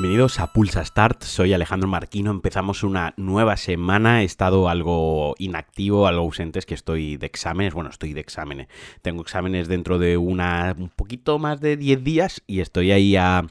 Bienvenidos a Pulsa Start, soy Alejandro Marquino, empezamos una nueva semana, he estado algo inactivo, algo ausente, es que estoy de exámenes, bueno, estoy de exámenes, tengo exámenes dentro de una, un poquito más de 10 días y estoy ahí a,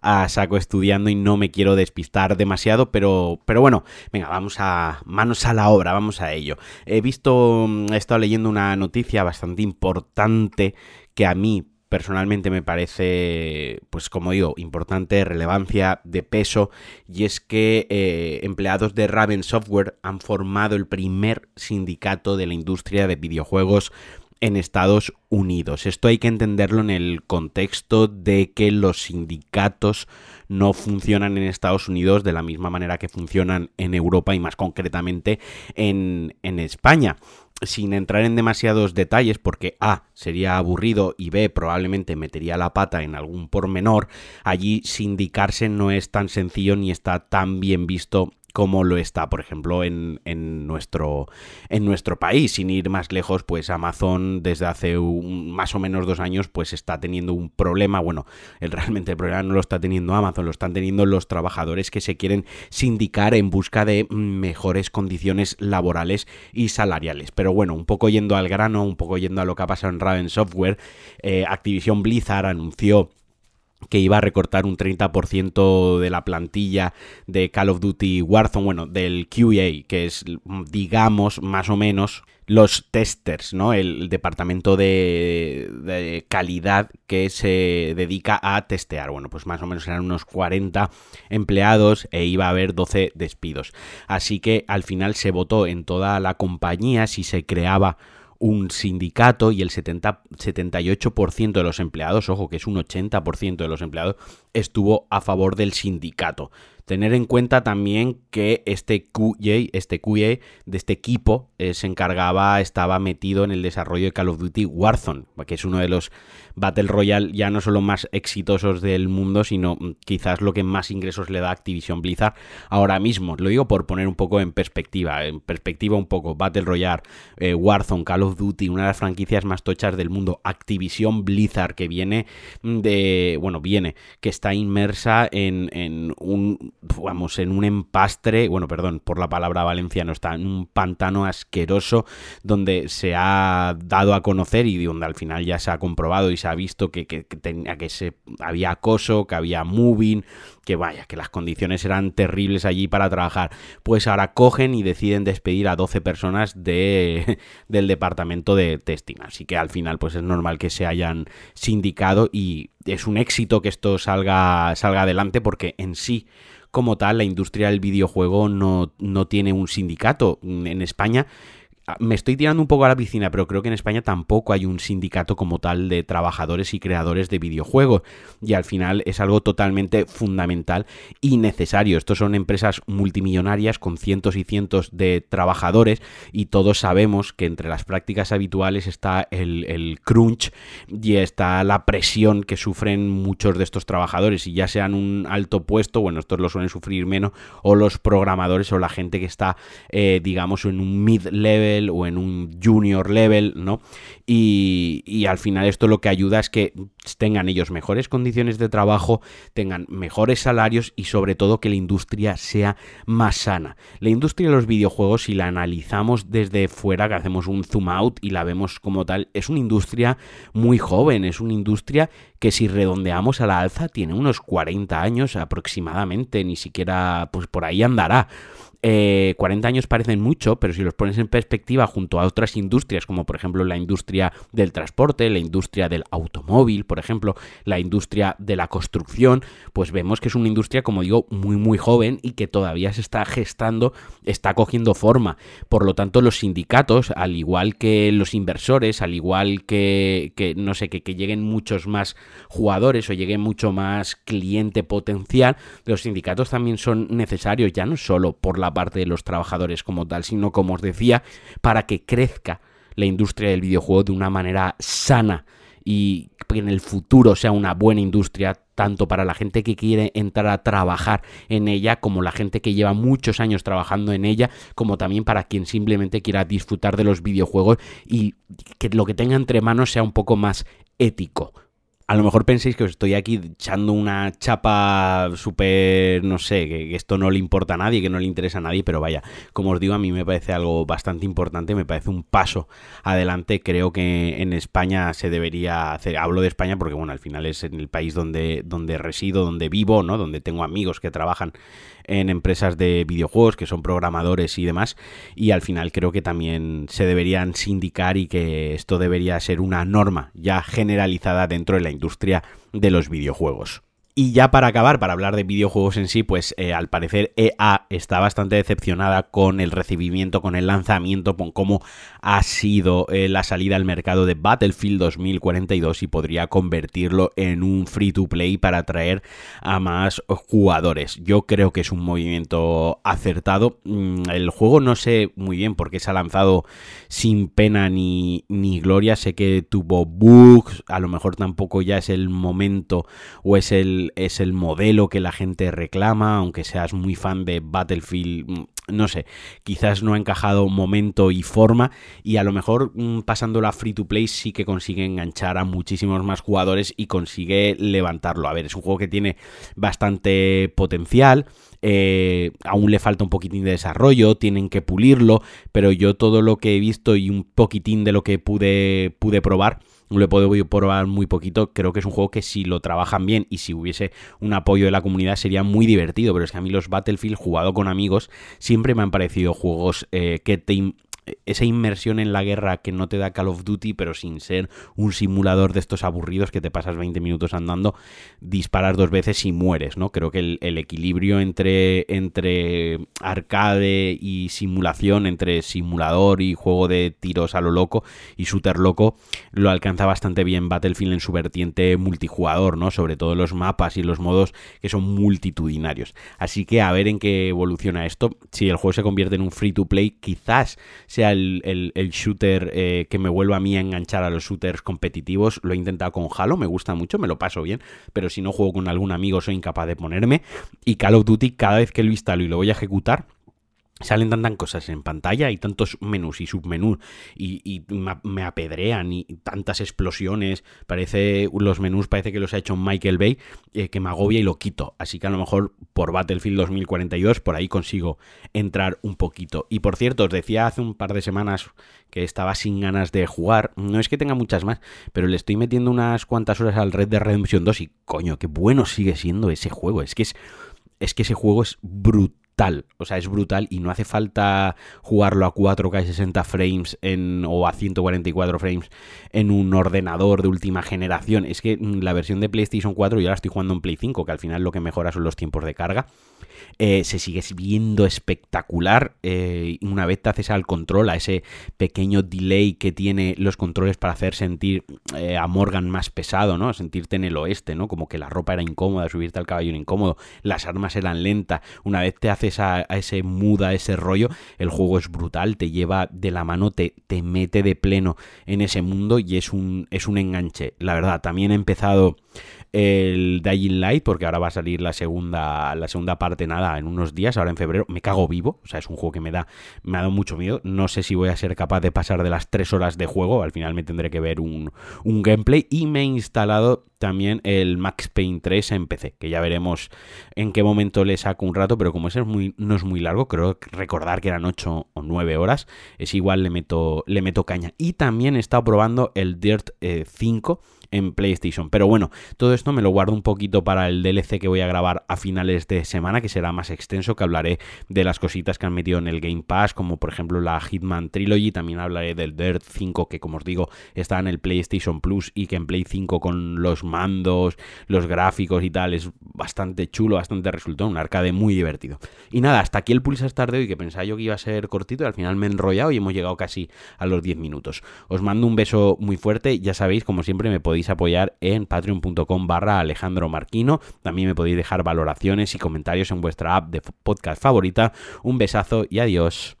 a saco estudiando y no me quiero despistar demasiado, pero, pero bueno, venga, vamos a manos a la obra, vamos a ello. He visto, he estado leyendo una noticia bastante importante que a mí personalmente me parece, pues como digo, importante, relevancia, de peso, y es que eh, empleados de Raven Software han formado el primer sindicato de la industria de videojuegos en Estados Unidos. Esto hay que entenderlo en el contexto de que los sindicatos no funcionan en Estados Unidos de la misma manera que funcionan en Europa y más concretamente en, en España sin entrar en demasiados detalles, porque A sería aburrido y B probablemente metería la pata en algún pormenor, allí sindicarse no es tan sencillo ni está tan bien visto como lo está, por ejemplo, en, en, nuestro, en nuestro país. Sin ir más lejos, pues Amazon desde hace más o menos dos años, pues está teniendo un problema. Bueno, el, realmente el problema no lo está teniendo Amazon, lo están teniendo los trabajadores que se quieren sindicar en busca de mejores condiciones laborales y salariales. Pero bueno, un poco yendo al grano, un poco yendo a lo que ha pasado en Raven Software, eh, Activision Blizzard anunció que iba a recortar un 30% de la plantilla de Call of Duty Warzone, bueno, del QA, que es, digamos, más o menos los testers, ¿no? El departamento de, calidad que se dedica a testear. Bueno, pues más o menos eran unos 40 empleados e iba a haber 12 despidos. Así que al final se votó en toda la compañía si se creaba un sindicato y el 70, 78% de los empleados, ojo que es un 80% de los empleados, estuvo a favor del sindicato. Tener en cuenta también que este QA, este QA de este equipo eh, se encargaba, estaba metido en el desarrollo de Call of Duty Warzone, que es uno de los Battle Royale ya no solo más exitosos del mundo, sino mm, quizás lo que más ingresos le da Activision Blizzard ahora mismo. Lo digo por poner un poco en perspectiva, en perspectiva un poco, Battle Royale, eh, Warzone, Call of Duty, una de las franquicias más tochas del mundo, Activision Blizzard, que viene de, bueno, viene, que está inmersa en, en un vamos, en un empastre, bueno, perdón por la palabra valenciano, está en un pantano asqueroso donde se ha dado a conocer y donde al final ya se ha comprobado y se ha visto que, tenía, que se, había acoso, que había moving, que vaya, que las condiciones eran terribles allí para trabajar. Pues ahora cogen y deciden despedir a 12 personas de, del departamento de testing. Así que al final pues es normal que se hayan sindicado y es un éxito que esto salga, salga adelante porque en sí como tal la industria del videojuego no, no tiene un sindicato. En España me estoy tirando un poco a la piscina, pero creo que en España tampoco hay un sindicato como tal de trabajadores y creadores de videojuegos. Y al final es algo totalmente fundamental y necesario. Estos son empresas multimillonarias con cientos y cientos de trabajadores y todos sabemos que entre las prácticas habituales está el, el crunch y está la presión que sufren muchos de estos trabajadores. Y ya sean un alto puesto, bueno, estos lo suelen sufrir menos, o los programadores o la gente que está, eh, digamos, en un mid-level o en un junior level, ¿no? Y, y, al final esto lo que ayuda es que tengan ellos mejores condiciones de trabajo, tengan mejores salarios y sobre todo que la industria sea más sana. La industria de los videojuegos, si la analizamos desde fuera, que hacemos un zoom out y la vemos como tal, es una industria muy joven, es una industria que si redondeamos a la alza tiene unos 40 años aproximadamente, ni siquiera pues por ahí andará. 40 eh, años parecen mucho, pero si los pones en perspectiva junto a otras industrias, como por ejemplo la industria del transporte, la industria del automóvil, por ejemplo, la industria de la construcción, pues vemos que es una industria, como digo, muy muy joven y que todavía se está gestando, está cogiendo forma. Por lo tanto, los sindicatos, al igual que los inversores, al igual que, que no sé, que, que lleguen muchos más jugadores o llegue mucho más cliente potencial, los sindicatos también son necesarios, ya no solo por la parte de los trabajadores como tal, sino como os decía, para que crezca la industria del videojuego de una manera sana y que en el futuro sea una buena industria tanto para la gente que quiere entrar a trabajar en ella como la gente que lleva muchos años trabajando en ella como también para quien simplemente quiera disfrutar de los videojuegos y que lo que tenga entre manos sea un poco más ético a lo mejor penséis que os estoy aquí echando una chapa súper, no sé, que, esto no le importa a nadie, que no le interesa a nadie, pero vaya, como os digo, a mí me parece algo bastante importante, me parece un paso adelante, creo que en España se debería hacer, hablo de España porque bueno, al final es en el país donde, donde resido, donde vivo, ¿no? Donde tengo amigos que trabajan en empresas de videojuegos, que son programadores y demás, y al final creo que también se deberían sindicar y que esto debería ser una norma ya generalizada dentro de la industria de los videojuegos. Y ya para acabar, para hablar de videojuegos en sí, pues eh, al parecer EA está bastante decepcionada con el recibimiento, con el lanzamiento, con cómo ha sido eh, la salida al mercado de Battlefield 2042 y podría convertirlo en un free to play para atraer a más jugadores. Yo creo que es un movimiento acertado. Mm, el juego no sé muy bien por qué se ha lanzado sin pena ni, ni gloria. Sé que tuvo bugs, a lo mejor tampoco ya es el momento o es el es el modelo que la gente reclama, aunque seas muy fan de Battlefield, mm, no sé, quizás no ha encajado momento y forma y a lo mejor mm, pasando la free to play sí que consigue enganchar a muchísimos más jugadores y consigue levantarlo. A ver, es un juego que tiene bastante potencial. Eh, aún le falta un poquitín de desarrollo, tienen que pulirlo, pero yo todo lo que he visto y un poquitín de lo que pude, pude probar, lo he podido probar muy poquito. Creo que es un juego que si lo trabajan bien y si hubiese un apoyo de la comunidad sería muy divertido. Pero es que a mí los Battlefield jugado con amigos siempre me han parecido juegos eh, que te esa inmersión en la guerra que no te da Call of Duty, pero sin ser un simulador de estos aburridos que te pasas 20 minutos andando, disparas dos veces y mueres, ¿no? Creo que el, equilibrio entre, entre arcade y simulación, entre simulador y juego de tiros a lo loco y shooter loco, lo alcanza bastante bien Battlefield en su vertiente multijugador, ¿no? Sobre todo los mapas y los modos que son multitudinarios. Así que a ver en qué evoluciona esto. Si el juego se convierte en un free to play, quizás sea el, shooter eh, que me vuelva a mí a enganchar a los shooters competitivos. Lo he intentado con Halo, me gusta mucho, me lo paso bien, pero si no juego con algún amigo soy incapaz de ponerme. Y Call of Duty, cada vez que lo instalo y lo voy a ejecutar, Salen tantas cosas en pantalla y tantos menús y submenús y, me apedrean y tantas explosiones. Parece, los menús parece que los ha hecho Michael Bay, eh, que me agobia y lo quito. Así que a lo mejor por Battlefield 2042 por ahí consigo entrar un poquito. Y por cierto, os decía hace un par de semanas que estaba sin ganas de jugar. No es que tenga muchas más, pero le estoy metiendo unas cuantas horas al Red de Redemption 2 y coño, qué bueno sigue siendo ese juego. Es que es, es que ese juego es brutal o sea, es brutal y no hace falta jugarlo a 4K 60 frames en, o a 144 frames en un ordenador de última generación. Es que mm, la versión de PlayStation 4 yo la estoy jugando en Play 5, que al final lo que mejora son los tiempos de carga. Eh, se sigue viendo espectacular. Eh, una vez te haces al control, a ese pequeño delay que tiene los controles para hacer sentir eh, a Morgan más pesado, ¿no? Sentirte en el oeste, ¿no? Como que la ropa era incómoda, subirte al caballo incómodo, las armas eran lentas. Una vez te haces a, ese muda, a ese rollo, el juego es brutal, te lleva de la mano, te, te mete de pleno en ese mundo y es un, es un enganche. La verdad, también he empezado el Dying Light, porque ahora va a salir la segunda, la segunda parte, nada, en unos días, ahora en febrero. Me cago vivo, o sea, es un juego que me da, me ha dado mucho miedo. No sé si voy a ser capaz de pasar de las 3 horas de juego, al final me tendré que ver un, un gameplay. Y me he instalado también el Max Payne 3 en PC, que ya veremos en qué momento le saco un rato, pero como ese es muy, no es muy largo, creo recordar que eran 8 o 9 horas, es igual le meto, le meto caña. Y también he estado probando el Dirt 5 eh, en PlayStation. Pero bueno, todo esto me lo guardo un poquito para el DLC que voy a grabar a finales de semana, que será más extenso, que hablaré de las cositas que han metido en el Game Pass, como por ejemplo la Hitman Trilogy, también hablaré del Dirt 5, que como os digo, está en el PlayStation Plus y que en Play 5 con los mandos, los gráficos y tal, es bastante chulo, bastante resultado, un arcade muy divertido. Y nada, hasta aquí el Pulsar de hoy, que pensaba yo que iba a ser cortito y al final me he enrollado y hemos llegado casi a los 10 minutos. Os mando un beso muy fuerte, ya sabéis, como siempre me podéis apoyar en patreon.com barra Alejandro Marquino. También me podéis dejar valoraciones y comentarios en vuestra app de podcast favorita. Un besazo y adiós.